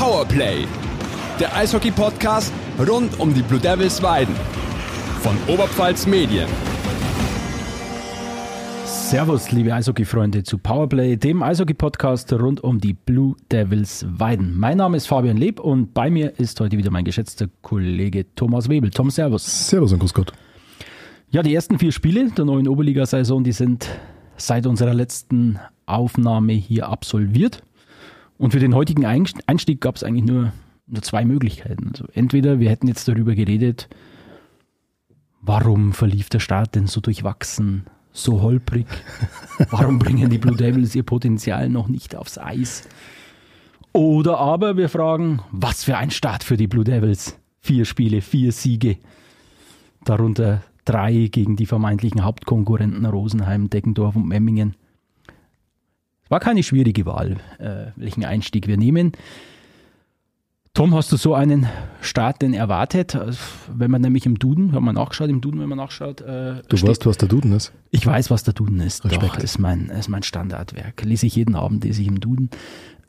Powerplay, der Eishockey-Podcast rund um die Blue Devils Weiden von Oberpfalz Medien. Servus, liebe Eishockey-Freunde zu Powerplay, dem Eishockey-Podcast rund um die Blue Devils Weiden. Mein Name ist Fabian Leb und bei mir ist heute wieder mein geschätzter Kollege Thomas Webel. Tom, Servus. Servus und Grüß Gott. Ja, die ersten vier Spiele der neuen Oberliga-Saison, die sind seit unserer letzten Aufnahme hier absolviert. Und für den heutigen Einstieg gab es eigentlich nur, nur zwei Möglichkeiten. Also entweder wir hätten jetzt darüber geredet, warum verlief der Start denn so durchwachsen? so holprig? Warum bringen die Blue Devils ihr Potenzial noch nicht aufs Eis? Oder aber wir fragen, was für ein Start für die Blue Devils? Vier Spiele, vier Siege. Darunter drei gegen die vermeintlichen Hauptkonkurrenten Rosenheim, Deggendorf und Memmingen. War keine schwierige Wahl, äh, welchen Einstieg wir nehmen. Tom, hast du so einen Start denn erwartet? Wenn man nämlich im Duden, haben wir nachgeschaut, im Duden, wenn man nachschaut. Äh, du steht, weißt, was der Duden ist? Ich weiß, was der Duden ist. Respekt. Doch, ist mein, ist mein Standardwerk. Lese ich jeden Abend, lese ich im Duden.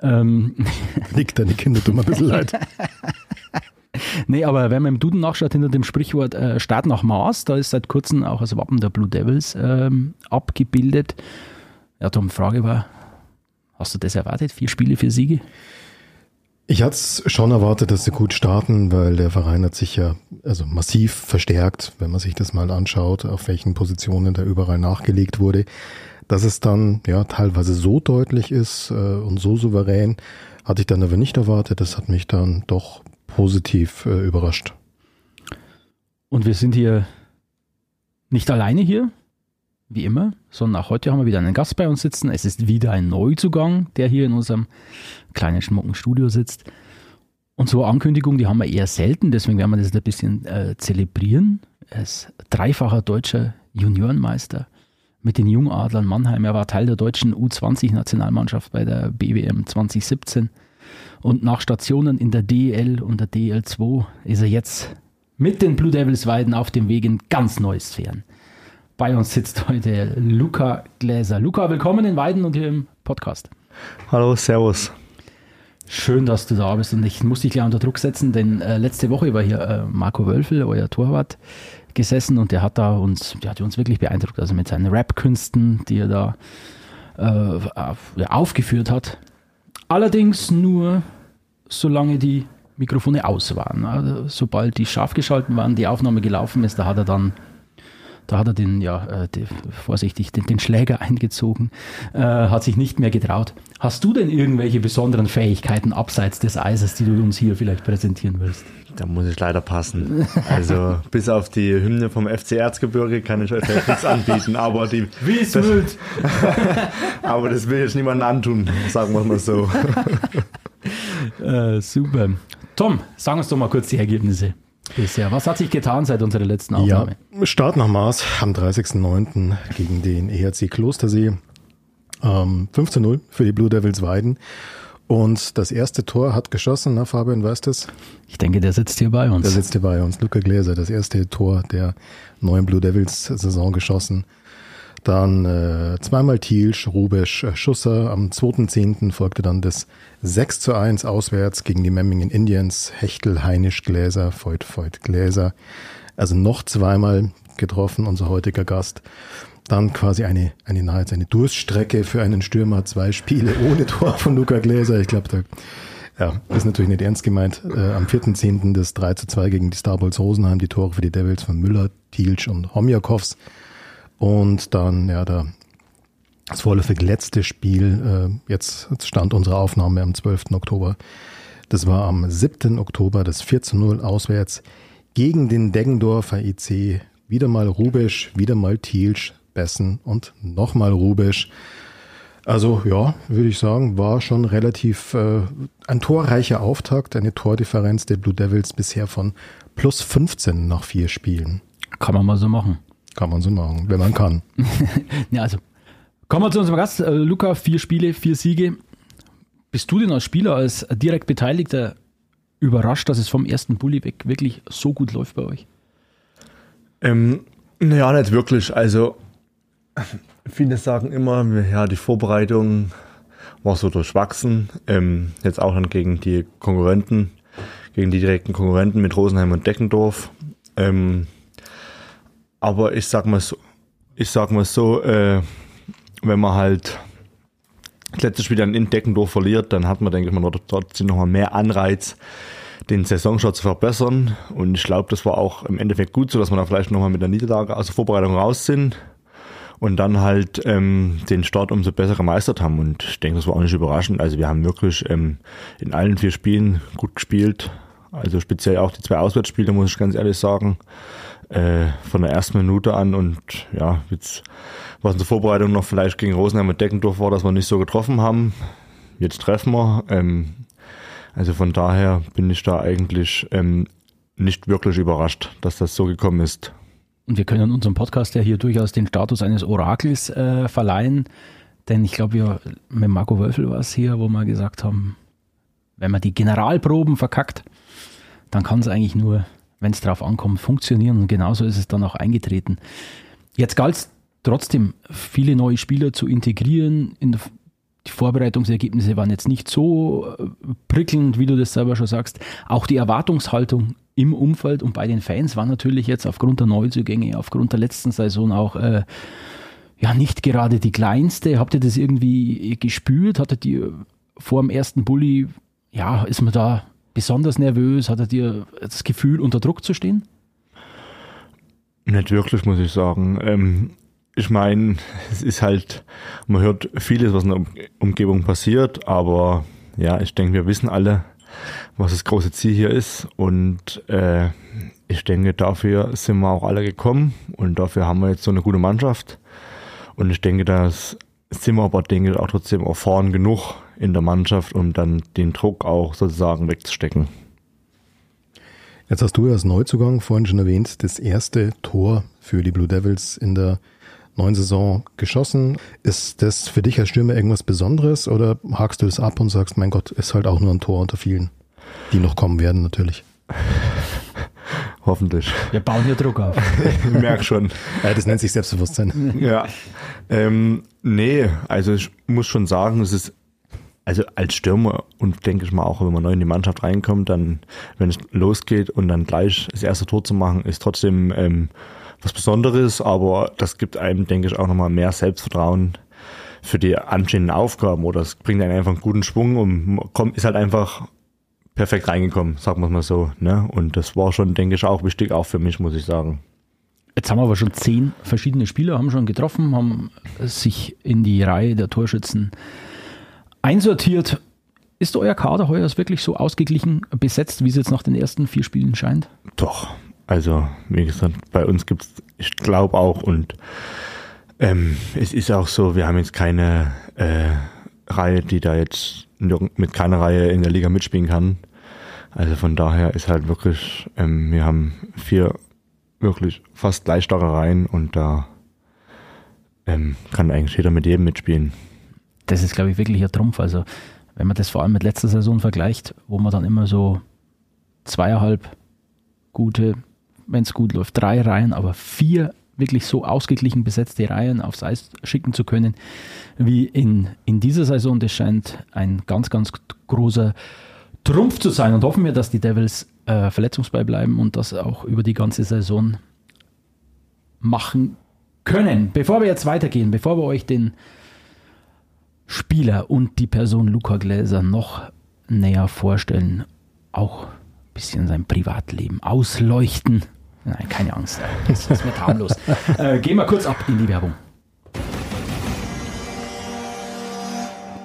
Ähm. Nick, deine Kinder tun mir ein bisschen leid. nee, aber wenn man im Duden nachschaut, hinter dem Sprichwort äh, Start nach Maß, da ist seit kurzem auch das Wappen der Blue Devils ähm, abgebildet. Ja, Tom, Frage war, hast du das erwartet? Vier Spiele, vier Siege? Ich hatte es schon erwartet, dass sie gut starten, weil der Verein hat sich ja also massiv verstärkt, wenn man sich das mal anschaut, auf welchen Positionen da überall nachgelegt wurde. Dass es dann ja teilweise so deutlich ist äh, und so souverän, hatte ich dann aber nicht erwartet. Das hat mich dann doch positiv äh, überrascht. Und wir sind hier nicht alleine hier, wie immer, sondern auch heute haben wir wieder einen Gast bei uns sitzen. Es ist wieder ein Neuzugang, der hier in unserem kleinen schmucken Studio sitzt. Und so eine Ankündigung, die haben wir eher selten, deswegen werden wir das ein bisschen äh, zelebrieren. Er ist dreifacher deutscher Juniorenmeister mit den Jungadlern Mannheim. Er war Teil der deutschen U20-Nationalmannschaft bei der BWM 2017. Und nach Stationen in der DEL und der DL2 ist er jetzt mit den Blue Devils Weiden auf dem Weg in ganz neue Sphären. Bei uns sitzt heute Luca Gläser. Luca, willkommen in Weiden und hier im Podcast. Hallo, Servus. Schön, dass du da bist und ich muss dich gleich unter Druck setzen, denn äh, letzte Woche war hier äh, Marco Wölfel, euer Torwart, gesessen und der hat da uns, der hat uns wirklich beeindruckt, also mit seinen Rap-Künsten, die er da äh, aufgeführt hat. Allerdings nur, solange die Mikrofone aus waren. Also, sobald die scharf geschalten waren, die Aufnahme gelaufen ist, da hat er dann da hat er den, ja, äh, die, vorsichtig, den, den, Schläger eingezogen, äh, hat sich nicht mehr getraut. Hast du denn irgendwelche besonderen Fähigkeiten abseits des Eises, die du uns hier vielleicht präsentieren willst? Da muss ich leider passen. Also bis auf die Hymne vom FC Erzgebirge kann ich euch nichts anbieten, aber die. Wie es wird. aber das will ich niemandem antun, sagen wir mal so. Äh, super. Tom, sag uns doch mal kurz die Ergebnisse bisher. Was hat sich getan seit unserer letzten Aufnahme? Ja, Start nach Maß am 30.09. gegen den EHC Klostersee. Ähm, 15-0 für die Blue Devils Weiden. Und das erste Tor hat geschossen, na Fabian, weißt du es? Ich denke, der sitzt hier bei uns. Der sitzt hier bei uns. Luca Gläser, das erste Tor der neuen Blue Devils Saison geschossen. Dann äh, zweimal Thielsch, Rubesch, äh, Schusser. Am 2.10. folgte dann das 6 zu 1 auswärts gegen die Memmingen Indians. Hechtel, Heinisch, Gläser, Voigt, Voigt, Gläser. Also noch zweimal getroffen, unser heutiger Gast. Dann quasi eine, eine nahezu eine Durststrecke für einen Stürmer. Zwei Spiele ohne Tor von Luca Gläser. Ich glaube, da ja, ist natürlich nicht ernst gemeint. Äh, am 4.10. das 3 zu 2 gegen die Starbolts Rosenheim. Die Tore für die Devils von Müller, Thielsch und Homjakovs. Und dann, ja, da das vorläufig letzte Spiel, äh, jetzt stand unsere Aufnahme am 12. Oktober. Das war am 7. Oktober, das 4 zu 0 auswärts gegen den Deggendorfer EC. Wieder mal Rubisch, wieder mal Thielsch, Bessen und nochmal Rubisch. Also ja, würde ich sagen, war schon relativ äh, ein torreicher Auftakt, eine Tordifferenz der Blue Devils bisher von plus 15 nach vier Spielen. Kann man mal so machen. Kann man so machen, wenn man kann. ja, also kommen wir zu unserem Gast. Äh, Luca, vier Spiele, vier Siege. Bist du denn als Spieler, als direkt Beteiligter überrascht, dass es vom ersten Bulli weg wirklich so gut läuft bei euch? Ähm, naja, nicht wirklich. Also viele sagen immer, ja, die Vorbereitung war so durchwachsen. Ähm, jetzt auch dann gegen die Konkurrenten, gegen die direkten Konkurrenten mit Rosenheim und Deckendorf. Ähm, aber ich sag mal so, ich sag mal so, äh, wenn man halt das letzte Spiel dann in Deckendorf verliert, dann hat man, denke ich mal, trotzdem nochmal mehr Anreiz, den Saisonstart zu verbessern. Und ich glaube, das war auch im Endeffekt gut so, dass wir da vielleicht nochmal mit der Niederlage aus der Vorbereitung raus sind und dann halt ähm, den Start umso besser gemeistert haben. Und ich denke, das war auch nicht überraschend. Also wir haben wirklich ähm, in allen vier Spielen gut gespielt. Also speziell auch die zwei Auswärtsspiele, muss ich ganz ehrlich sagen. Äh, von der ersten Minute an und ja, jetzt was in der Vorbereitung noch vielleicht gegen Rosenheim und Deckendorf war, dass wir nicht so getroffen haben. Jetzt treffen wir. Ähm, also von daher bin ich da eigentlich ähm, nicht wirklich überrascht, dass das so gekommen ist. Und wir können unserem Podcast ja hier durchaus den Status eines Orakels äh, verleihen. Denn ich glaube, wir mit Marco Wölfel war es hier, wo wir gesagt haben, wenn man die Generalproben verkackt, dann kann es eigentlich nur, wenn es drauf ankommt, funktionieren. Und genauso ist es dann auch eingetreten. Jetzt galt es trotzdem, viele neue Spieler zu integrieren in die Vorbereitungsergebnisse waren jetzt nicht so äh, prickelnd, wie du das selber schon sagst. Auch die Erwartungshaltung im Umfeld und bei den Fans war natürlich jetzt aufgrund der Neuzugänge, aufgrund der letzten Saison auch äh, ja nicht gerade die kleinste. Habt ihr das irgendwie gespürt? Hattet ihr vor dem ersten Bulli, ja, ist man da besonders nervös? Hattet ihr das Gefühl, unter Druck zu stehen? Nicht wirklich, muss ich sagen. Ähm, ich meine, es ist halt, man hört vieles, was in der Umgebung passiert, aber ja, ich denke, wir wissen alle, was das große Ziel hier ist und äh, ich denke, dafür sind wir auch alle gekommen und dafür haben wir jetzt so eine gute Mannschaft und ich denke, dass sind wir aber, denke ich, auch trotzdem erfahren genug in der Mannschaft, um dann den Druck auch sozusagen wegzustecken. Jetzt hast du ja als Neuzugang vorhin schon erwähnt, das erste Tor für die Blue Devils in der neuen Saison geschossen. Ist das für dich als Stürmer irgendwas Besonderes oder hakst du das ab und sagst, mein Gott, ist halt auch nur ein Tor unter vielen, die noch kommen werden natürlich? Hoffentlich. Wir bauen hier Druck auf. ich merke schon. Ja, das nennt sich Selbstbewusstsein. Ja. Ähm, nee, also ich muss schon sagen, es ist also als Stürmer und denke ich mal auch, wenn man neu in die Mannschaft reinkommt, dann, wenn es losgeht und dann gleich das erste Tor zu machen, ist trotzdem ähm, was Besonderes, aber das gibt einem, denke ich, auch nochmal mehr Selbstvertrauen für die anstehenden Aufgaben oder es bringt einen einfach einen guten Schwung und kommt, ist halt einfach perfekt reingekommen, sagen wir mal so. Ne? Und das war schon, denke ich, auch wichtig, auch für mich, muss ich sagen. Jetzt haben wir aber schon zehn verschiedene Spieler, haben schon getroffen, haben sich in die Reihe der Torschützen einsortiert. Ist euer Kader heuer wirklich so ausgeglichen besetzt, wie es jetzt nach den ersten vier Spielen scheint? Doch, also, wie gesagt, bei uns gibt es, ich glaube auch, und ähm, es ist auch so, wir haben jetzt keine äh, Reihe, die da jetzt mit keiner Reihe in der Liga mitspielen kann. Also von daher ist halt wirklich, ähm, wir haben vier wirklich fast gleich starke Reihen und da ähm, kann eigentlich jeder mit jedem mitspielen. Das ist, glaube ich, wirklich ein Trumpf. Also wenn man das vor allem mit letzter Saison vergleicht, wo man dann immer so zweieinhalb gute wenn es gut läuft, drei Reihen, aber vier wirklich so ausgeglichen besetzte Reihen aufs Eis schicken zu können, wie in, in dieser Saison. Das scheint ein ganz, ganz großer Trumpf zu sein und hoffen wir, dass die Devils äh, verletzungsfrei bleiben und das auch über die ganze Saison machen können. Bevor wir jetzt weitergehen, bevor wir euch den Spieler und die Person Luca Gläser noch näher vorstellen, auch ein bisschen sein Privatleben ausleuchten, Nein, keine Angst. Das, das wird harmlos. äh, gehen wir kurz ab in die Werbung.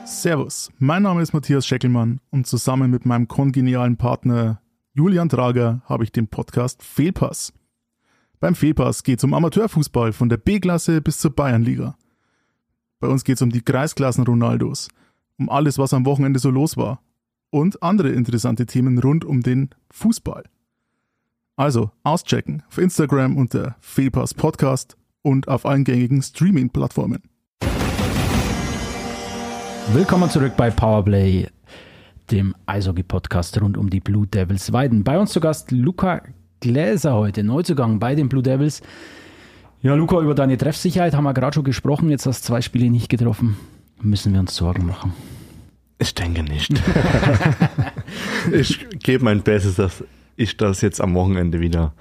Servus, mein Name ist Matthias Scheckelmann und zusammen mit meinem kongenialen Partner Julian Trager habe ich den Podcast Fehlpass. Beim Fehlpass geht es um Amateurfußball von der B-Klasse bis zur Bayernliga. Bei uns geht es um die Kreisklassen Ronaldos, um alles, was am Wochenende so los war und andere interessante Themen rund um den Fußball. Also auschecken auf Instagram unter Fehlpass Podcast und auf allen gängigen Streaming-Plattformen. Willkommen zurück bei Powerplay, dem Eishockey-Podcast rund um die Blue Devils Weiden. Bei uns zu Gast Luca Gläser heute, Neuzugang bei den Blue Devils. Ja, Luca, über deine Treffsicherheit haben wir gerade schon gesprochen. Jetzt hast du zwei Spiele nicht getroffen. Müssen wir uns Sorgen machen? Ich denke nicht. ich gebe mein Bestes, dass ich das jetzt am Wochenende wieder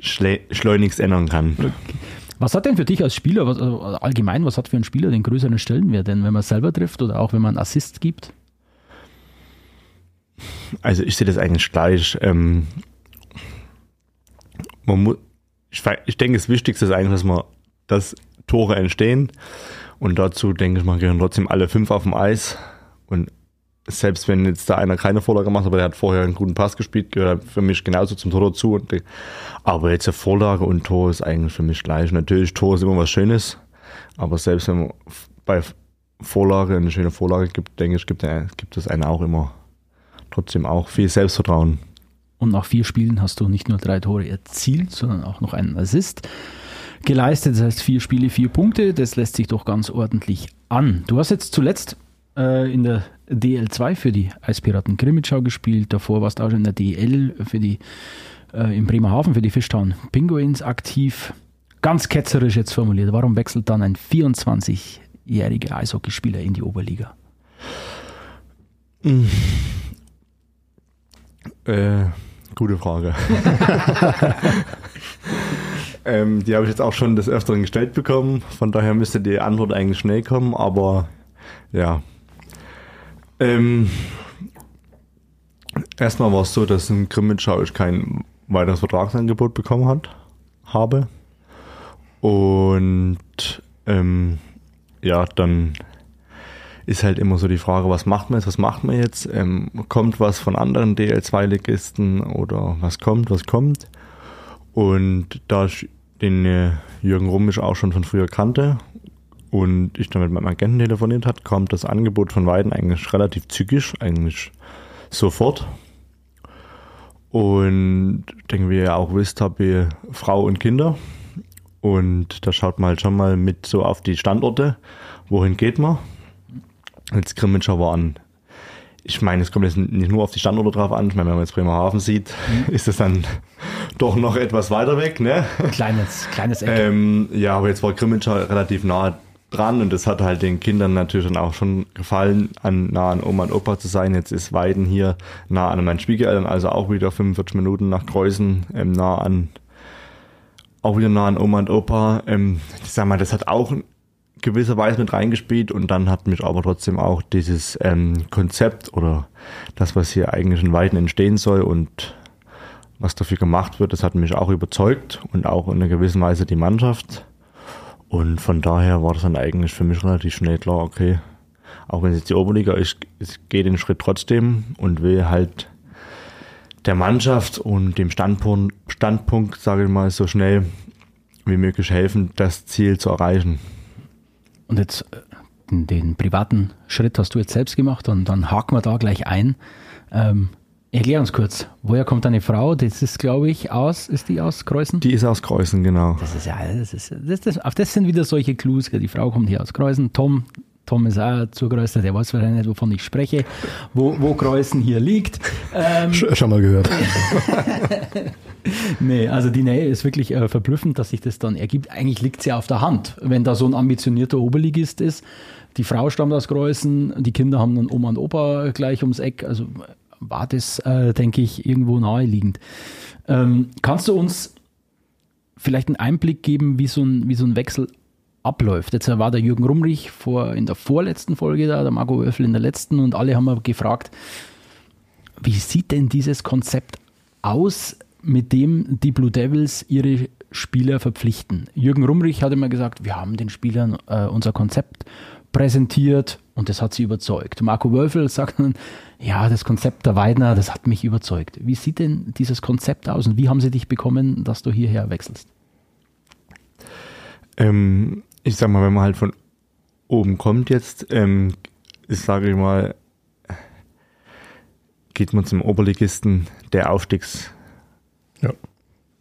schleunigst ändern kann. Was hat denn für dich als Spieler, was, also allgemein, was hat für einen Spieler den größeren Stellenwert denn, wenn man selber trifft oder auch wenn man Assist gibt? Also ich sehe das eigentlich gleich. Ähm, man muss, ich, ich denke, das Wichtigste ist eigentlich, dass man, dass Tore entstehen und dazu denke ich, man gehören trotzdem alle fünf auf dem Eis und selbst wenn jetzt da einer keine Vorlage macht, aber der hat vorher einen guten Pass gespielt, gehört für mich genauso zum Tor dazu. aber jetzt eine Vorlage und Tor ist eigentlich für mich gleich. Natürlich, Tor ist immer was Schönes, aber selbst wenn man bei Vorlage eine schöne Vorlage gibt, denke ich, gibt, gibt es einen auch immer trotzdem auch viel Selbstvertrauen. Und nach vier Spielen hast du nicht nur drei Tore erzielt, sondern auch noch einen Assist geleistet. Das heißt, vier Spiele, vier Punkte. Das lässt sich doch ganz ordentlich an. Du hast jetzt zuletzt äh, in der DL2 für die Eispiraten Grimmitschau gespielt. Davor warst du auch schon in der DL für die äh, in Bremerhaven für die Fishtown Penguins aktiv. Ganz ketzerisch jetzt formuliert. Warum wechselt dann ein 24-jähriger Eishockeyspieler in die Oberliga? Äh, gute Frage. ähm, die habe ich jetzt auch schon des Öfteren gestellt bekommen. Von daher müsste die Antwort eigentlich schnell kommen. Aber ja, ähm, erstmal war es so, dass in Grimmitschau ich kein weiteres Vertragsangebot bekommen hat, habe. Und ähm, ja, dann ist halt immer so die Frage, was macht man jetzt, was macht man jetzt? Ähm, kommt was von anderen DL2-Ligisten oder was kommt, was kommt? Und da ich den äh, Jürgen Rummisch auch schon von früher kannte und ich dann mit meinem Agenten telefoniert hat, kam das Angebot von Weiden eigentlich relativ zügig, eigentlich sofort. Und denke, wie ihr auch wisst, habe ich Frau und Kinder. Und da schaut man halt schon mal mit so auf die Standorte, wohin geht man. Jetzt Grimmitschau war an. Ich meine, es kommt jetzt nicht nur auf die Standorte drauf an. Ich meine, wenn man jetzt Bremerhaven sieht, mhm. ist es dann doch noch etwas weiter weg, ne? Kleines, kleines Eck. Ähm, ja, aber jetzt war Grimmitschau relativ nah dran und das hat halt den Kindern natürlich dann auch schon gefallen, an, nah an Oma und Opa zu sein. Jetzt ist Weiden hier nah an meinen Schwiegereltern, also auch wieder 45 Minuten nach Kreuzen, ähm, nah an, auch wieder nah an Oma und Opa. Ähm, ich sag mal, das hat auch gewisserweise mit reingespielt und dann hat mich aber trotzdem auch dieses ähm, Konzept oder das, was hier eigentlich in Weiden entstehen soll und was dafür gemacht wird, das hat mich auch überzeugt und auch in einer gewissen Weise die Mannschaft. Und von daher war das dann eigentlich für mich relativ schnell klar, okay, auch wenn es jetzt die Oberliga ist, ich gehe den Schritt trotzdem und will halt der Mannschaft und dem Standpunkt, Standpunkt, sage ich mal, so schnell wie möglich helfen, das Ziel zu erreichen. Und jetzt äh, den privaten Schritt hast du jetzt selbst gemacht und dann haken wir da gleich ein. Ähm, Erklär uns kurz, woher kommt deine Frau? Das ist, glaube ich, aus, ist die aus Kreuzen? Die ist aus Kreuzen, genau. Das ist ja, das ist, das, das, auf das sind wieder solche Clues. Die Frau kommt hier aus Kreuzen. Tom, Tom ist auch zugeröstet, der weiß wahrscheinlich nicht, wovon ich spreche, wo, wo Kreuzen hier liegt. Ähm, Schon mal gehört. nee, also die Nähe ist wirklich äh, verblüffend, dass sich das dann ergibt. Eigentlich liegt es ja auf der Hand, wenn da so ein ambitionierter Oberligist ist. Die Frau stammt aus Kreuzen, die Kinder haben dann Oma und Opa gleich ums Eck. Also war das, äh, denke ich, irgendwo naheliegend. Ähm, kannst du uns vielleicht einen Einblick geben, wie so ein, wie so ein Wechsel abläuft? Jetzt war der Jürgen Rumrich vor, in der vorletzten Folge da, der Marco Öffel in der letzten und alle haben gefragt, wie sieht denn dieses Konzept aus, mit dem die Blue Devils ihre Spieler verpflichten? Jürgen Rumrich hat immer gesagt, wir haben den Spielern äh, unser Konzept präsentiert und das hat sie überzeugt. Marco Wölfel sagt dann, ja, das Konzept der Weidner, das hat mich überzeugt. Wie sieht denn dieses Konzept aus und wie haben sie dich bekommen, dass du hierher wechselst? Ähm, ich sag mal, wenn man halt von oben kommt jetzt, ähm, ich sage mal, geht man zum Oberligisten, der Aufstiegs ja.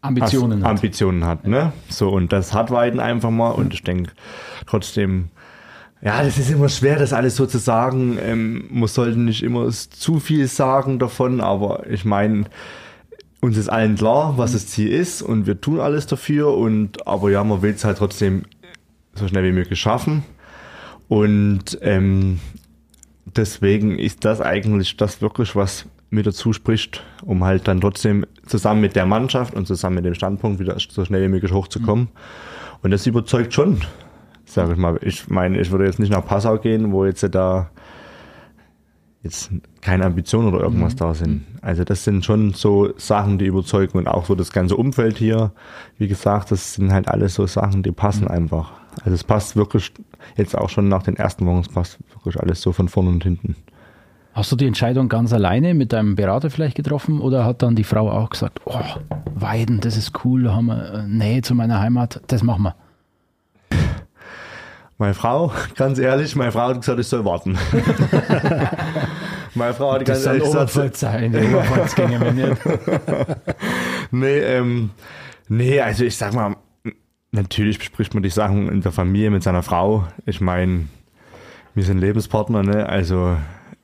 Ambitionen hat. Ambitionen hat, ne? So, und das hat Weiden einfach mal und ich denke trotzdem, ja, das ist immer schwer, das alles so zu sagen. Ähm, man sollte nicht immer zu viel sagen davon, aber ich meine, uns ist allen klar, was das Ziel ist und wir tun alles dafür und aber ja, man will es halt trotzdem so schnell wie möglich schaffen. Und ähm, deswegen ist das eigentlich das wirklich, was mir dazu spricht, um halt dann trotzdem zusammen mit der Mannschaft und zusammen mit dem Standpunkt wieder so schnell wie möglich hochzukommen. Mhm. Und das überzeugt schon, sage ich mal. Ich meine, ich würde jetzt nicht nach Passau gehen, wo jetzt da jetzt keine Ambitionen oder irgendwas mhm. da sind. Also das sind schon so Sachen, die überzeugen und auch so das ganze Umfeld hier. Wie gesagt, das sind halt alles so Sachen, die passen mhm. einfach. Also es passt wirklich jetzt auch schon nach den ersten Wochen, es passt wirklich alles so von vorne und hinten. Hast du die Entscheidung ganz alleine mit deinem Berater vielleicht getroffen oder hat dann die Frau auch gesagt, oh, Weiden, das ist cool, da haben wir äh, Nähe zu meiner Heimat, das machen wir? Meine Frau, ganz ehrlich, meine Frau hat gesagt, ich soll warten. meine Frau hat das ganz ehrlich gesagt, sein, nicht. nee, ähm, nee, also ich sag mal, natürlich bespricht man die Sachen in der Familie mit seiner Frau. Ich meine, wir sind Lebenspartner, ne? Also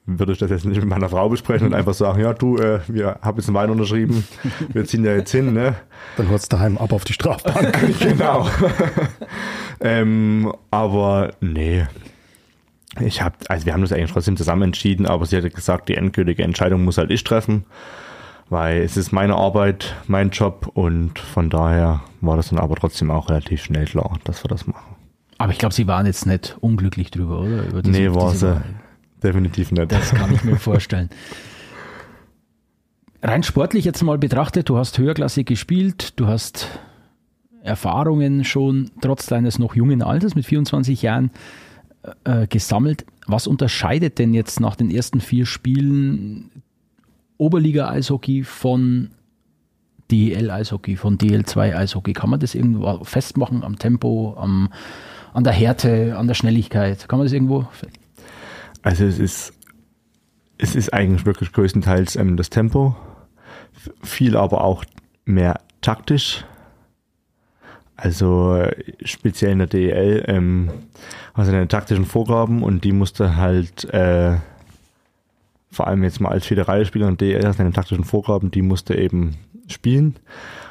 würde ich das jetzt nicht mit meiner Frau besprechen und einfach sagen, ja du, äh, wir haben jetzt einen Wein unterschrieben, wir ziehen ja jetzt hin, ne? Dann holst du daheim ab auf die Strafbank. genau. ähm, aber nee. Ich habe, also wir haben das eigentlich trotzdem zusammen entschieden, aber sie hat gesagt, die endgültige Entscheidung muss halt ich treffen, weil es ist meine Arbeit, mein Job und von daher war das dann aber trotzdem auch relativ schnell klar, dass wir das machen. Aber ich glaube, Sie waren jetzt nicht unglücklich drüber, oder? Über diese, nee, war sie. Definitiv nicht. Das kann ich mir vorstellen. Rein sportlich jetzt mal betrachtet, du hast höherklassig gespielt, du hast Erfahrungen schon trotz deines noch jungen Alters mit 24 Jahren äh, gesammelt. Was unterscheidet denn jetzt nach den ersten vier Spielen Oberliga-Eishockey von DEL-Eishockey, von DL2-Eishockey? Kann man das irgendwo festmachen am Tempo, am, an der Härte, an der Schnelligkeit? Kann man das irgendwo also es ist, es ist eigentlich wirklich größtenteils ähm, das Tempo, viel aber auch mehr taktisch. Also speziell in der DEL, ähm, also eine taktischen Vorgaben und die musste halt äh, vor allem jetzt mal als Föderalspieler und DEL hast eine taktischen Vorgaben, die musste eben spielen.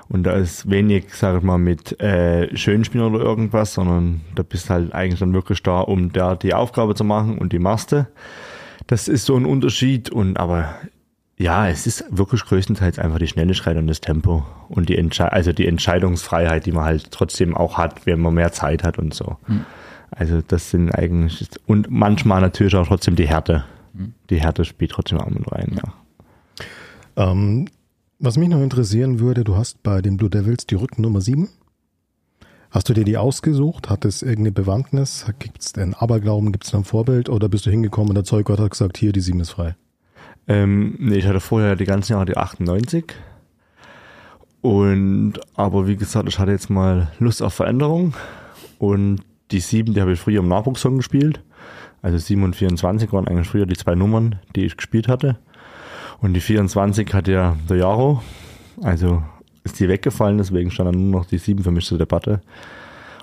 Und da ist wenig, sag ich mal, mit äh, schönen Spielen oder irgendwas, sondern da bist halt eigentlich dann wirklich da, um da die Aufgabe zu machen und die Maste. Das ist so ein Unterschied und aber ja, es ist wirklich größtenteils einfach die Schnelligkeit und das Tempo und die Entsche also die Entscheidungsfreiheit, die man halt trotzdem auch hat, wenn man mehr Zeit hat und so. Hm. Also das sind eigentlich und manchmal natürlich auch trotzdem die Härte. Die Härte spielt trotzdem auch mit rein, ja. Ähm, was mich noch interessieren würde, du hast bei den Blue Devils die Rückennummer 7. Hast du dir die ausgesucht? Hat es irgendeine Bewandtnis? Gibt es denn Aberglauben? Gibt es ein Vorbild? Oder bist du hingekommen und der Zeuggott hat gesagt, hier, die 7 ist frei? Ähm, nee, ich hatte vorher die ganzen Jahre die 98. Und, aber wie gesagt, ich hatte jetzt mal Lust auf Veränderung. Und die 7, die habe ich früher im Nachwuchssong gespielt. Also 7 und 24 waren eigentlich früher die zwei Nummern, die ich gespielt hatte. Und die 24 hat ja der Jaro, also ist die weggefallen, deswegen stand dann nur noch die 7 für mich zur Debatte.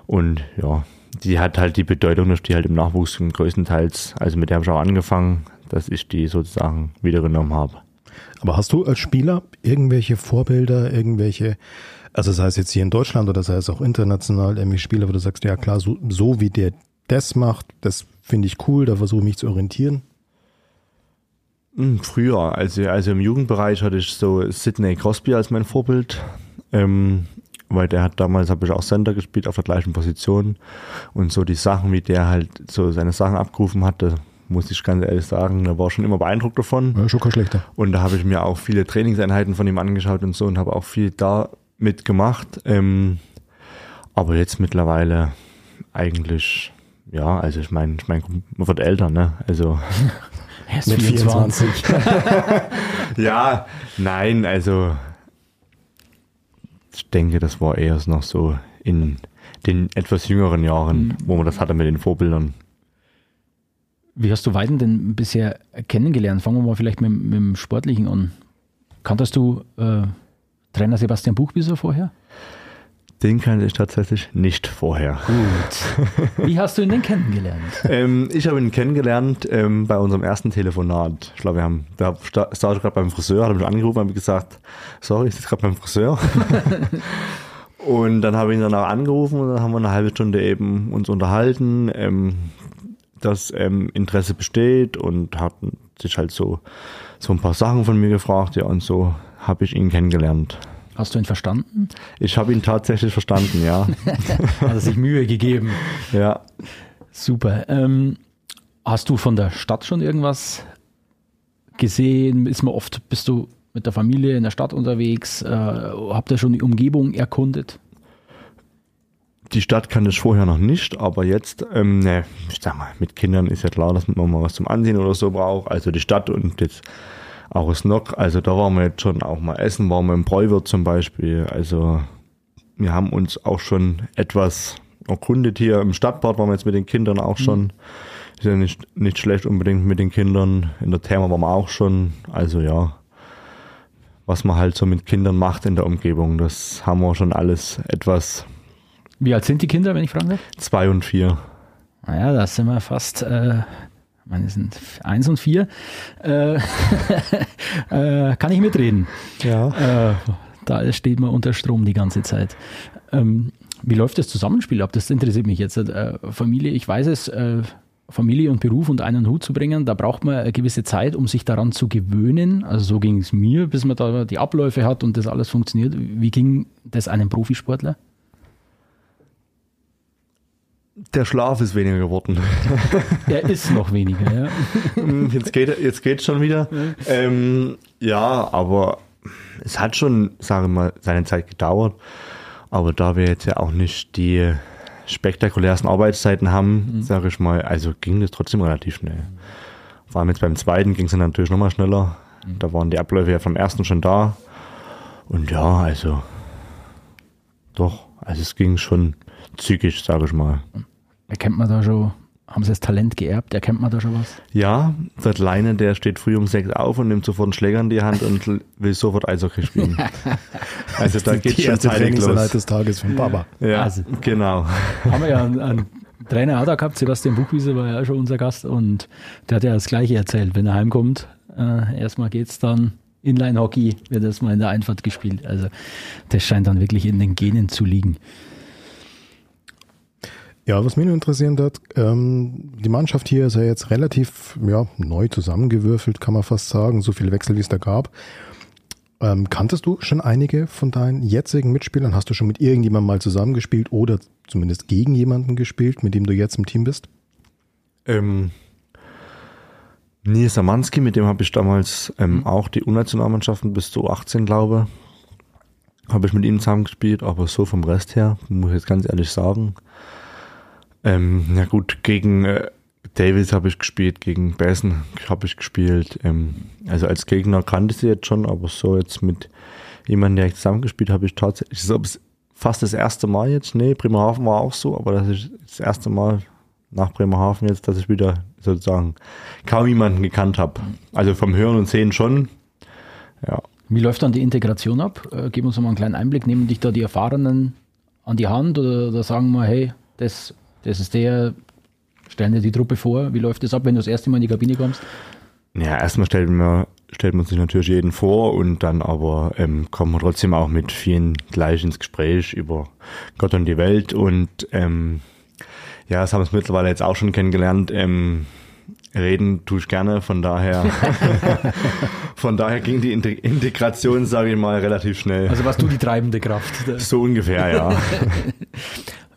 Und ja, die hat halt die Bedeutung, dass die halt im Nachwuchs größtenteils, also mit der habe ich auch angefangen, dass ich die sozusagen wieder genommen habe. Aber hast du als Spieler irgendwelche Vorbilder, irgendwelche, also sei es jetzt hier in Deutschland oder sei es auch international, irgendwie Spieler, wo du sagst, ja klar, so, so wie der das macht, das finde ich cool, da versuche ich mich zu orientieren? Hm, früher, also, also im Jugendbereich hatte ich so Sidney Crosby als mein Vorbild. Ähm, weil der hat damals, habe ich auch Center gespielt auf der gleichen Position und so die Sachen, wie der halt so seine Sachen abgerufen hatte, muss ich ganz ehrlich sagen, da war schon immer beeindruckt davon. Ja, schon kein schlechter. Und da habe ich mir auch viele Trainingseinheiten von ihm angeschaut und so und habe auch viel da mitgemacht. Ähm, aber jetzt mittlerweile eigentlich, ja, also ich meine, ich meine, man wird älter, ne? Also Er ist mit 24. 24. ja, nein, also ich denke, das war eher noch so in den etwas jüngeren Jahren, mhm. wo man das hatte mit den Vorbildern. Wie hast du Weiden denn bisher kennengelernt? Fangen wir mal vielleicht mit, mit dem Sportlichen an. Kanntest du äh, Trainer Sebastian Buchbisser vorher? Den kannte ich tatsächlich nicht vorher. Gut. Wie hast du ihn denn kennengelernt? ähm, ich habe ihn kennengelernt ähm, bei unserem ersten Telefonat. Ich glaube, wir haben, da saß ich gerade beim Friseur, hat mich angerufen und gesagt, sorry, ich sitze gerade beim Friseur. und dann habe ich ihn danach angerufen und dann haben wir eine halbe Stunde eben uns unterhalten. Ähm, dass ähm, Interesse besteht und hat sich halt so, so ein paar Sachen von mir gefragt, ja, und so habe ich ihn kennengelernt. Hast du ihn verstanden? Ich habe ihn tatsächlich verstanden, ja. Hat er sich Mühe gegeben. ja. Super. Ähm, hast du von der Stadt schon irgendwas gesehen? Ist man oft, bist du mit der Familie in der Stadt unterwegs? Äh, habt ihr schon die Umgebung erkundet? Die Stadt kannte ich vorher noch nicht, aber jetzt, ähm, ne, ich sag mal, mit Kindern ist ja klar, dass man mal was zum Ansehen oder so braucht. Also die Stadt und jetzt auch das Nock, also da waren wir jetzt schon auch mal essen, waren wir im Bräuwirt zum Beispiel. Also wir haben uns auch schon etwas erkundet hier im Stadtbad, waren wir jetzt mit den Kindern auch schon. Ist ja nicht, nicht schlecht unbedingt mit den Kindern. In der Therme waren wir auch schon. Also ja, was man halt so mit Kindern macht in der Umgebung, das haben wir schon alles etwas Wie alt sind die Kinder, wenn ich fragen darf? zwei und vier. Naja, da sind wir fast, äh, ich meine, es sind eins und vier. Äh, äh, kann ich mitreden. Ja. Äh, da steht man unter Strom die ganze Zeit. Ähm, wie läuft das Zusammenspiel ab? Das interessiert mich jetzt. Äh, Familie, ich weiß es, äh, Familie und Beruf unter einen Hut zu bringen, da braucht man eine gewisse Zeit, um sich daran zu gewöhnen. Also so ging es mir, bis man da die Abläufe hat und das alles funktioniert. Wie ging das einem Profisportler? Der Schlaf ist weniger geworden. Er ist noch weniger, ja. jetzt geht jetzt geht's schon wieder. Ähm, ja, aber es hat schon, sage ich mal, seine Zeit gedauert. Aber da wir jetzt ja auch nicht die spektakulärsten Arbeitszeiten haben, sage ich mal, also ging das trotzdem relativ schnell. Vor allem jetzt beim zweiten ging es dann natürlich nochmal schneller. Da waren die Abläufe ja vom ersten schon da. Und ja, also doch, also es ging schon zügig, sage ich mal. Erkennt man da schon, haben sie das Talent geerbt? Erkennt man da schon was? Ja, der Kleine, der steht früh um sechs auf und nimmt sofort einen Schläger in die Hand und will sofort Eishockey spielen. also da geht schon Trainingseinheit los. des Tages von Papa. Ja, Also. genau. haben wir ja einen, einen Trainer auch da gehabt, Sebastian Buchwiese war ja auch schon unser Gast und der hat ja das Gleiche erzählt. Wenn er heimkommt, äh, erstmal geht's dann Inline-Hockey, wird erstmal in der Einfahrt gespielt. Also das scheint dann wirklich in den Genen zu liegen. Ja, was mich nur interessieren hat, ähm, die Mannschaft hier ist ja jetzt relativ ja, neu zusammengewürfelt, kann man fast sagen, so viele Wechsel, wie es da gab. Ähm, kanntest du schon einige von deinen jetzigen Mitspielern? Hast du schon mit irgendjemandem mal zusammengespielt oder zumindest gegen jemanden gespielt, mit dem du jetzt im Team bist? Ähm, Nils Samanski, mit dem habe ich damals ähm, auch die U-Nationalmannschaften bis zu 18, glaube habe ich mit ihm zusammengespielt, aber so vom Rest her, muss ich jetzt ganz ehrlich sagen. Ähm, na gut, gegen äh, Davis habe ich gespielt, gegen Bessen habe ich gespielt. Ähm, also als Gegner kannte ich sie jetzt schon, aber so jetzt mit jemandem, der ich zusammengespielt habe, ich tatsächlich, ist fast das erste Mal jetzt, nee, Bremerhaven war auch so, aber das ist das erste Mal nach Bremerhaven jetzt, dass ich wieder sozusagen kaum jemanden gekannt habe. Also vom Hören und Sehen schon. Ja. Wie läuft dann die Integration ab? Äh, gib uns mal einen kleinen Einblick. Nehmen dich da die Erfahrenen an die Hand oder, oder sagen wir, hey, das, das ist der, stellen dir die Truppe vor. Wie läuft das ab, wenn du das erste Mal in die Kabine kommst? Ja, erstmal stellt man, stellt man sich natürlich jeden vor und dann aber ähm, kommt man trotzdem auch mit vielen gleich ins Gespräch über Gott und die Welt und ähm, ja, das haben wir es mittlerweile jetzt auch schon kennengelernt. Ähm, reden tue ich gerne, von daher von daher ging die Inte- Integration, sage ich mal, relativ schnell. Also warst du die treibende Kraft. so ungefähr, ja.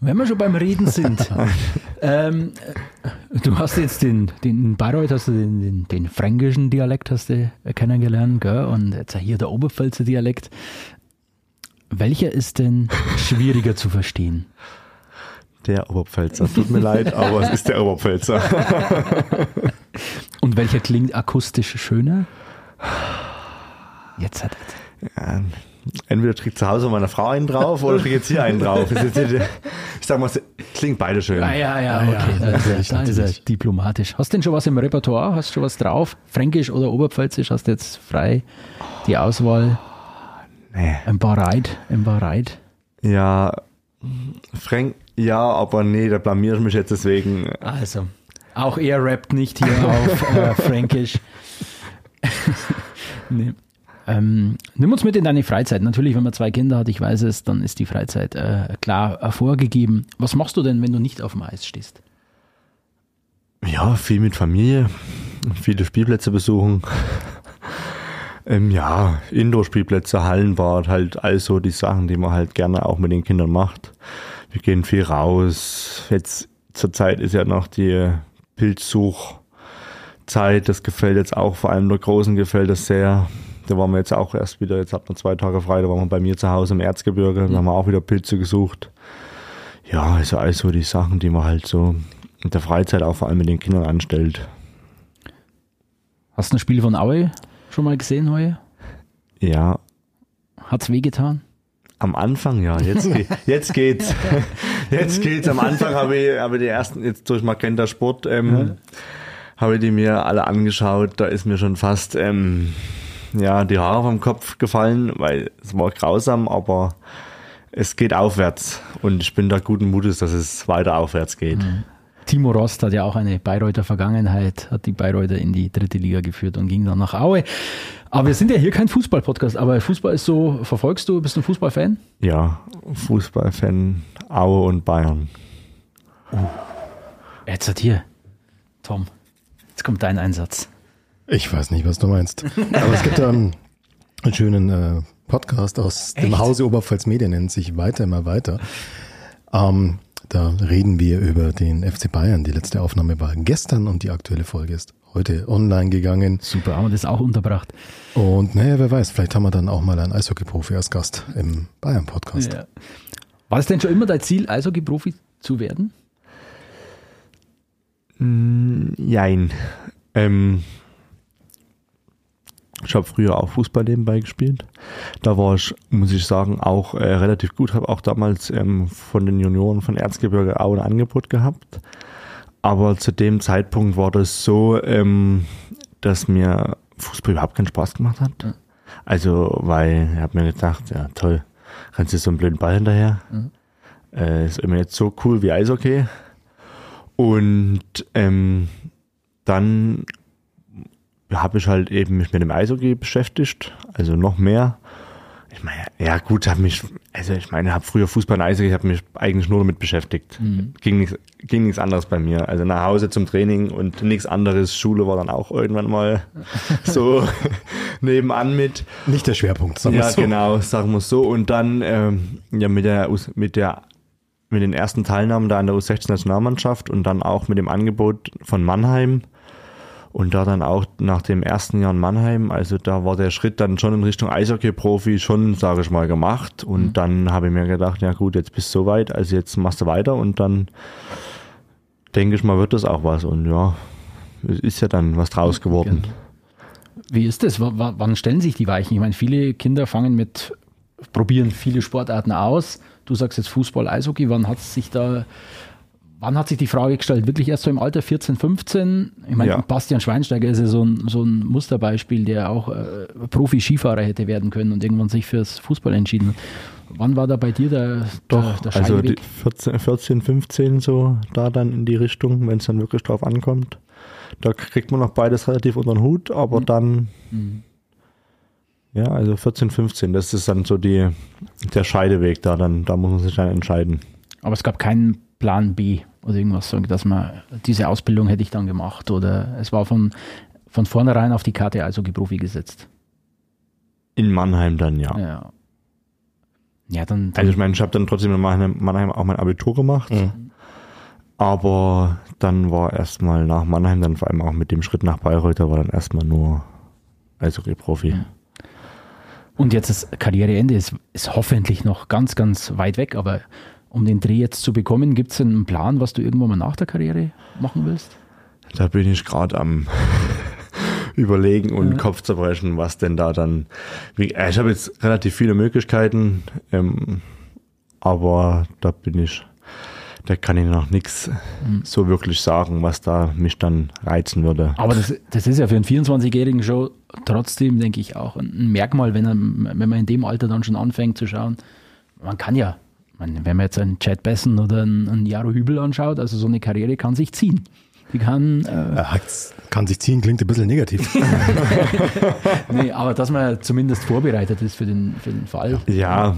Wenn wir schon beim Reden sind, ähm, äh, du hast jetzt den, den in Bayreuth hast du den, den, den fränkischen Dialekt hast du äh, kennengelernt, gell? und jetzt hier der Oberpfälzer Dialekt. Welcher ist denn schwieriger zu verstehen? Der Oberpfälzer, tut mir leid, aber es ist der Oberpfälzer. Und welcher klingt akustisch schöner? Jetzt hat er. Ja, entweder kriegt zu Hause meine Frau einen drauf oder kriegt jetzt hier einen drauf. Ich sag mal, es klingt beide schön. Ah, ja, ja, okay. da ist da ist er diplomatisch. Hast du denn schon was im Repertoire? Hast du schon was drauf? Fränkisch oder Oberpfälzisch? Hast du jetzt frei die Auswahl? Nee. Ein paar Reit, ein paar Reit. Ja, Frank, ja, aber nee, da blamiere ich mich jetzt deswegen. Also, auch er rappt nicht hier auf äh, Fränkisch. nee. Ähm, nimm uns mit in deine Freizeit. Natürlich, wenn man zwei Kinder hat, ich weiß es, dann ist die Freizeit äh, klar äh, vorgegeben. Was machst du denn, wenn du nicht auf dem Eis stehst? Ja, viel mit Familie, viele Spielplätze besuchen. ähm, ja, Indoor-Spielplätze, Hallenbad, halt all so die Sachen, die man halt gerne auch mit den Kindern macht. Wir gehen viel raus. Jetzt zur Zeit ist ja noch die Pilzsuchzeit. Das gefällt jetzt auch, vor allem der Großen gefällt das sehr. Da waren wir jetzt auch erst wieder, jetzt hat man zwei Tage frei, da waren wir bei mir zu Hause im Erzgebirge, da haben wir auch wieder Pilze gesucht. Ja, also all so die Sachen, die man halt so in der Freizeit auch vor allem mit den Kindern anstellt. Hast du ein Spiel von Aue schon mal gesehen heute? Ja, Hat's wehgetan? am Anfang ja, jetzt, jetzt geht's. Jetzt geht's. Am Anfang habe ich, habe die ersten, jetzt durch Magenta Sport, ähm, habe ich die mir alle angeschaut. Da ist mir schon fast, ähm, ja, die Haare vom Kopf gefallen, weil es war grausam, aber es geht aufwärts. Und ich bin da guten Mutes, dass es weiter aufwärts geht. Timo Rost hat ja auch eine Bayreuther Vergangenheit, hat die Bayreuther in die dritte Liga geführt und ging dann nach Aue. Aber wir sind ja hier kein Fußball-Podcast, aber Fußball ist so, verfolgst du, bist du ein Fußballfan? Ja, Fußballfan, Aue und Bayern. Jetzt hat hier, Tom, jetzt kommt dein Einsatz. Ich weiß nicht, was du meinst. Aber es gibt da einen, einen schönen äh, Podcast aus dem Echt? Hause Oberpfalz Media, nennt sich Weiter immer weiter. Ähm, da reden wir über den FC Bayern. Die letzte Aufnahme war gestern und die aktuelle Folge ist heute online gegangen. Super, haben wir das auch unterbracht. Und naja, wer weiß, vielleicht haben wir dann auch mal einen Eishockey-Profi als Gast im Bayern-Podcast. Ja. War es denn schon immer dein Ziel, Eishockey-Profi zu werden? Jein. Ähm, ich habe früher auch Fußball nebenbei gespielt. Da war ich, muss ich sagen, auch äh, relativ gut. Habe auch damals ähm, von den Junioren von Erzgebirge auch ein Angebot gehabt. Aber zu dem Zeitpunkt war das so, ähm, dass mir Fußball überhaupt keinen Spaß gemacht hat. Also, weil ich habe mir gedacht, ja toll, kannst du so einen blöden Ball hinterher. Äh, ist immer jetzt so cool wie Eishockey. Und ähm, dann habe ich halt eben mich mit dem Eishockey beschäftigt, also noch mehr. Ich meine, ja gut, habe mich, also ich meine, habe früher Fußball und Eishockey, ich habe mich eigentlich nur damit beschäftigt. Ging nichts, ging nichts anderes bei mir. Also nach Hause zum Training und nichts anderes. Schule war dann auch irgendwann mal so nebenan mit. Nicht der Schwerpunkt, sagen wir Ja, so. genau, sagen wir es so. Und dann ähm, ja mit der mit der mit den ersten Teilnahmen da an der U16-Nationalmannschaft und dann auch mit dem Angebot von Mannheim und da dann auch nach dem ersten Jahr in Mannheim, also da war der Schritt dann schon in Richtung Eishockey-Profi schon, sage ich mal, gemacht. Und dann habe ich mir gedacht, ja gut, jetzt bist du soweit, also jetzt machst du weiter und dann denke ich mal, wird das auch was. Und ja, es ist ja dann was draus geworden. Wie ist das? W wann stellen sich die Weichen? Ich meine, viele Kinder fangen mit, probieren viele Sportarten aus. Du sagst jetzt Fußball, Eishockey. Wann hat sich da, wann hat sich die Frage gestellt? Wirklich erst so im Alter 14, 15? Ich meine, Ja. Bastian Schweinsteiger ist ja so ein, so ein Musterbeispiel, der auch äh, Profi-Skifahrer hätte werden können und irgendwann sich fürs Fußball entschieden hat. Wann war da bei dir der, Doch, der, der also die Scheideweg? 14, 14, 15 so da dann in die Richtung, wenn es dann wirklich drauf ankommt. Da kriegt man noch beides relativ unter den Hut, aber dann ja, also 14, 15, das ist dann so die der Scheideweg da, dann da muss man sich dann entscheiden. Aber es gab keinen Plan B oder irgendwas, so, dass man diese Ausbildung hätte ich dann gemacht oder es war von, von vornherein auf die Karte Eishockey-Profi gesetzt. In Mannheim dann ja. Ja. Ja, dann, dann Also ich meine, ich habe dann trotzdem in Mannheim, Mannheim auch mein Abitur gemacht. Aber dann war erstmal nach Mannheim, dann vor allem auch mit dem Schritt nach Bayreuth, da war dann erstmal nur Eishockey-Profi. und jetzt das Karriereende ist, ist hoffentlich noch ganz, ganz weit weg, aber um den Dreh jetzt zu bekommen, gibt es einen Plan, was du irgendwann mal nach der Karriere machen willst? Da bin ich gerade am überlegen und Kopf zerbrechen, was denn da dann. Äh, ich habe jetzt relativ viele Möglichkeiten, ähm, aber da bin ich, da kann ich noch nichts so wirklich sagen, was da mich dann reizen würde. Aber das, das ist ja für einen 24-Jährigen schon trotzdem, denke ich, auch ein Merkmal, wenn, er, wenn man in dem Alter dann schon anfängt zu schauen. Man kann ja, man, wenn man jetzt einen Chad Besson oder einen, einen Jaro Hübel anschaut, also so eine Karriere kann sich ziehen. Die kann, äh, kann sich ziehen, klingt ein bisschen negativ. nee, aber dass man zumindest vorbereitet ist für den, für den Fall. Ja,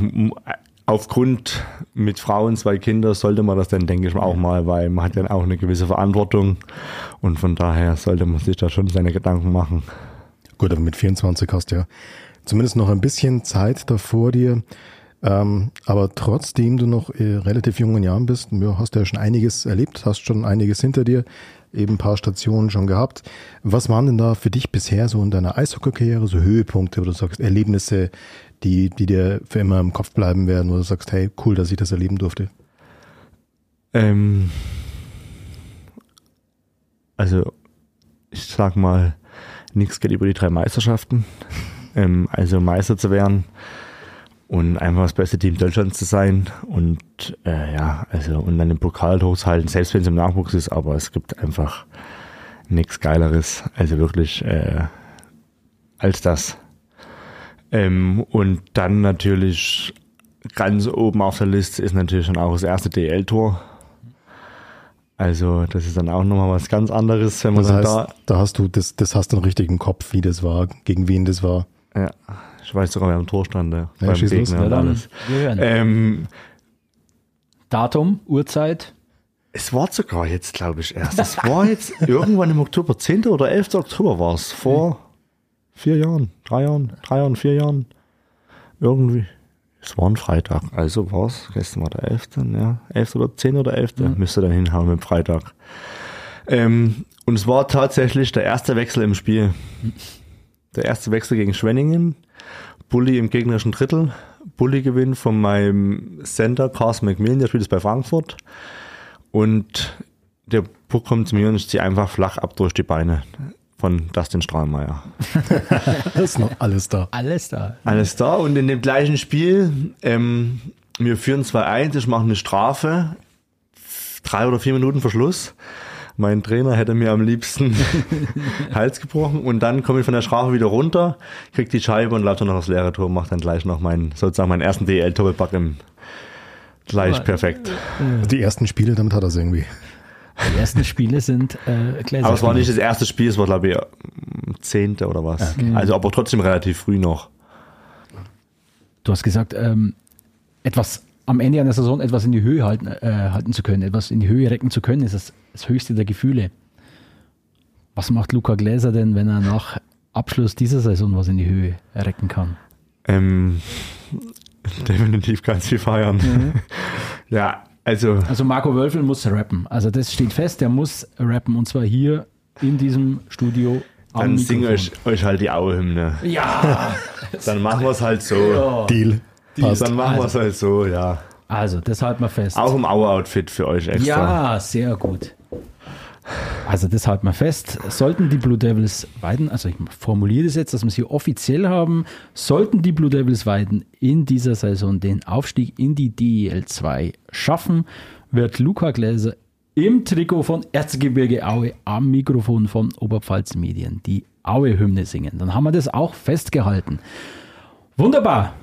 aufgrund mit Frauen, zwei Kinder, sollte man das dann, denke ich, auch mal, weil man hat ja auch eine gewisse Verantwortung und von daher sollte man sich da schon seine Gedanken machen. Gut, aber mit 24 hast du ja zumindest noch ein bisschen Zeit davor dir. Ähm, aber trotzdem du noch äh, relativ jungen Jahren bist, hast du ja schon einiges erlebt, hast schon einiges hinter dir, eben ein paar Stationen schon gehabt. Was waren denn da für dich bisher so in deiner Eishockey-Karriere so Höhepunkte, wo du sagst, Erlebnisse, die, die dir für immer im Kopf bleiben werden, wo du sagst, hey, cool, dass ich das erleben durfte? Ähm, also, ich sag mal, nichts geht über die drei Meisterschaften. Ähm, also Meister zu werden und einfach das beste Team Deutschlands zu sein und äh, ja, also und dann den Pokal hochzuhalten, selbst wenn es im Nachwuchs ist, aber es gibt einfach nichts Geileres, also wirklich äh, als das. Ähm, und dann natürlich ganz oben auf der Liste ist natürlich schon auch das erste DL-Tor. Also das ist dann auch nochmal was ganz anderes, wenn man Das heißt, da da hast du, das, das hast du einen richtigen Kopf, wie das war, gegen wen das war. Ja, ich weiß sogar, wer am Tor stand, ja, Ja, beim los. Gegner Ja, und alles. Ähm, Datum, Uhrzeit. es war sogar jetzt, glaube ich, erst. Es war jetzt irgendwann im Oktober, 10. oder 11. Oktober war es, vor vier Jahren, drei Jahren, drei Jahren, vier Jahren. Irgendwie. Es war ein Freitag, also war es, gestern war der 11., ja, 11. oder 10. oder 11. Müsste dann hinhauen mit dem Freitag. Ähm, und es war tatsächlich der erste Wechsel im Spiel. Der erste Wechsel gegen Schwenningen. Bulli im gegnerischen Drittel. Bulli gewinnt von meinem Center Carsten McMillan, der spielt jetzt bei Frankfurt. Und der Puck kommt zu mir und ich ziehe einfach flach ab durch die Beine von Dustin Strahlmeier. Das ist noch alles da. Alles da. Alles da und in dem gleichen Spiel, ähm, wir führen 2-1, ich mache eine Strafe, drei oder vier Minuten Verschluss. Mein Trainer hätte mir am liebsten Hals gebrochen und dann komme ich von der Strafe wieder runter, krieg die Scheibe und laufe noch das leere Tor, mache dann gleich noch meinen, sozusagen meinen ersten DL-Doppelpack im gleich perfekt. Die ersten Spiele, damit hat er es irgendwie. Die ersten Spiele sind äh, Gläser. Aber es war nicht das erste Spiel, es war glaube ich zehnte oder was. Also aber trotzdem relativ früh noch. Du hast gesagt, ähm, etwas am Ende einer Saison etwas in die Höhe halten, äh, halten zu können, etwas in die Höhe recken zu können, ist das, das höchste der Gefühle. Was macht Luca Gläser denn, wenn er nach Abschluss dieser Saison was in die Höhe recken kann? Ähm, definitiv ganz viel feiern. ja, also Also Marco Wölfel muss rappen. Also das steht fest, der muss rappen und zwar hier in diesem Studio. dann singe Mikrofon. euch, euch halt die Aue-Hymne. Ja, Dann machen wir es halt so. Deal. Passt. Dann machen wir es halt so, ja. also das halten wir fest. Auch im Aue-Outfit für euch extra. Ja, sehr gut. Also das halten wir fest. Sollten die Blue Devils Weiden, also ich formuliere das jetzt, dass wir es hier offiziell haben, sollten die Blue Devils Weiden in dieser Saison den Aufstieg in die DEL 2 schaffen, wird Luca Gläser im Trikot von Erzgebirge Aue am Mikrofon von Oberpfalz Medien die Aue-Hymne singen. Dann haben wir das auch festgehalten. Wunderbar.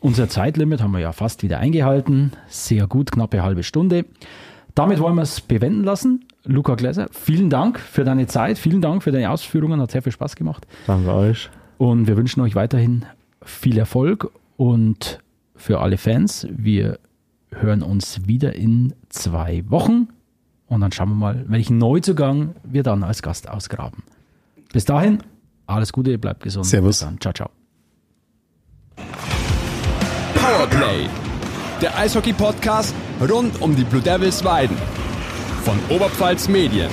Unser Zeitlimit haben wir ja fast wieder eingehalten. Sehr gut, knappe halbe Stunde. Damit wollen wir es bewenden lassen. Luca Gläser, vielen Dank für deine Zeit, vielen Dank für deine Ausführungen, hat sehr viel Spaß gemacht. Danke euch. Und wir wünschen euch weiterhin viel Erfolg und für alle Fans, wir hören uns wieder in zwei Wochen und dann schauen wir mal, welchen Neuzugang wir dann als Gast ausgraben. Bis dahin, alles Gute, bleibt gesund. Servus. Ciao, ciao. Powerplay, der Eishockey-Podcast rund um die Blue Devils Weiden von Oberpfalz Medien.